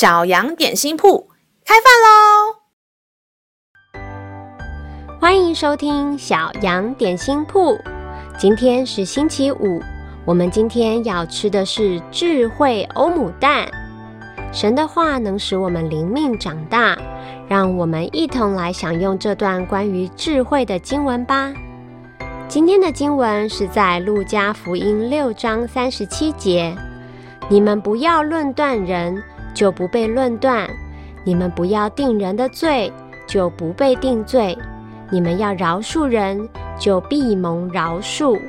小羊点心铺开饭喽！欢迎收听小羊点心铺。今天是星期五，我们今天要吃的是智慧欧姆蛋。神的话能使我们灵命长大，让我们一同来享用这段关于智慧的经文吧。今天的经文是在路加福音六章三十七节：“你们不要论断人。”就不被论断，你们不要定人的罪，就不被定罪；你们要饶恕人，就必蒙饶恕。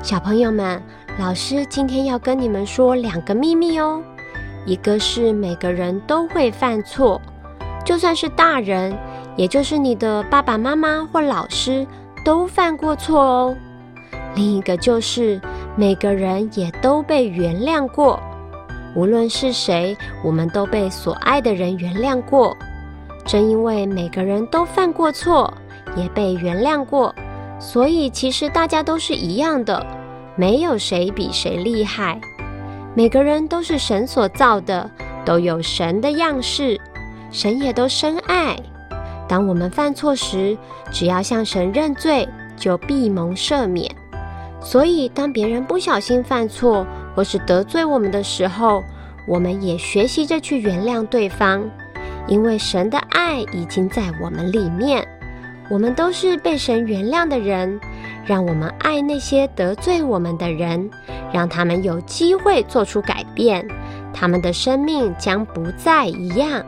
小朋友们，老师今天要跟你们说两个秘密哦。一个是每个人都会犯错，就算是大人，也就是你的爸爸妈妈或老师都犯过错哦。另一个就是每个人也都被原谅过。无论是谁，我们都被所爱的人原谅过。正因为每个人都犯过错，也被原谅过，所以其实大家都是一样的，没有谁比谁厉害。每个人都是神所造的，都有神的样式，神也都深爱。当我们犯错时，只要向神认罪，就必蒙赦免。所以，当别人不小心犯错，或是得罪我们的时候，我们也学习着去原谅对方，因为神的爱已经在我们里面。我们都是被神原谅的人，让我们爱那些得罪我们的人，让他们有机会做出改变，他们的生命将不再一样。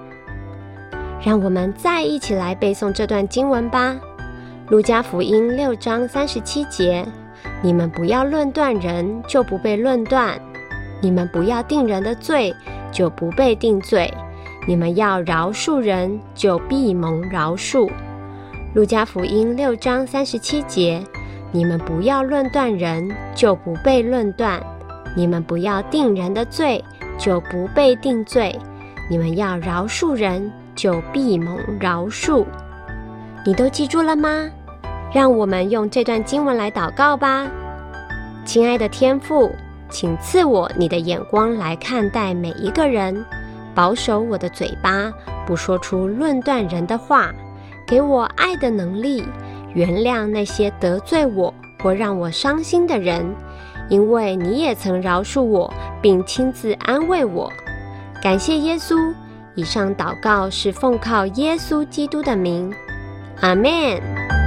让我们再一起来背诵这段经文吧，《路加福音》六章三十七节。你们不要论断人，就不被论断；你们不要定人的罪，就不被定罪；你们要饶恕人，就必蒙饶恕。路加福音六章三十七节：你们不要论断人，就不被论断；你们不要定人的罪，就不被定罪；你们要饶恕人，就必蒙饶恕。你都记住了吗？让我们用这段经文来祷告吧，亲爱的天父，请赐我你的眼光来看待每一个人，保守我的嘴巴，不说出论断人的话，给我爱的能力，原谅那些得罪我或让我伤心的人，因为你也曾饶恕我，并亲自安慰我。感谢耶稣。以上祷告是奉靠耶稣基督的名，阿门。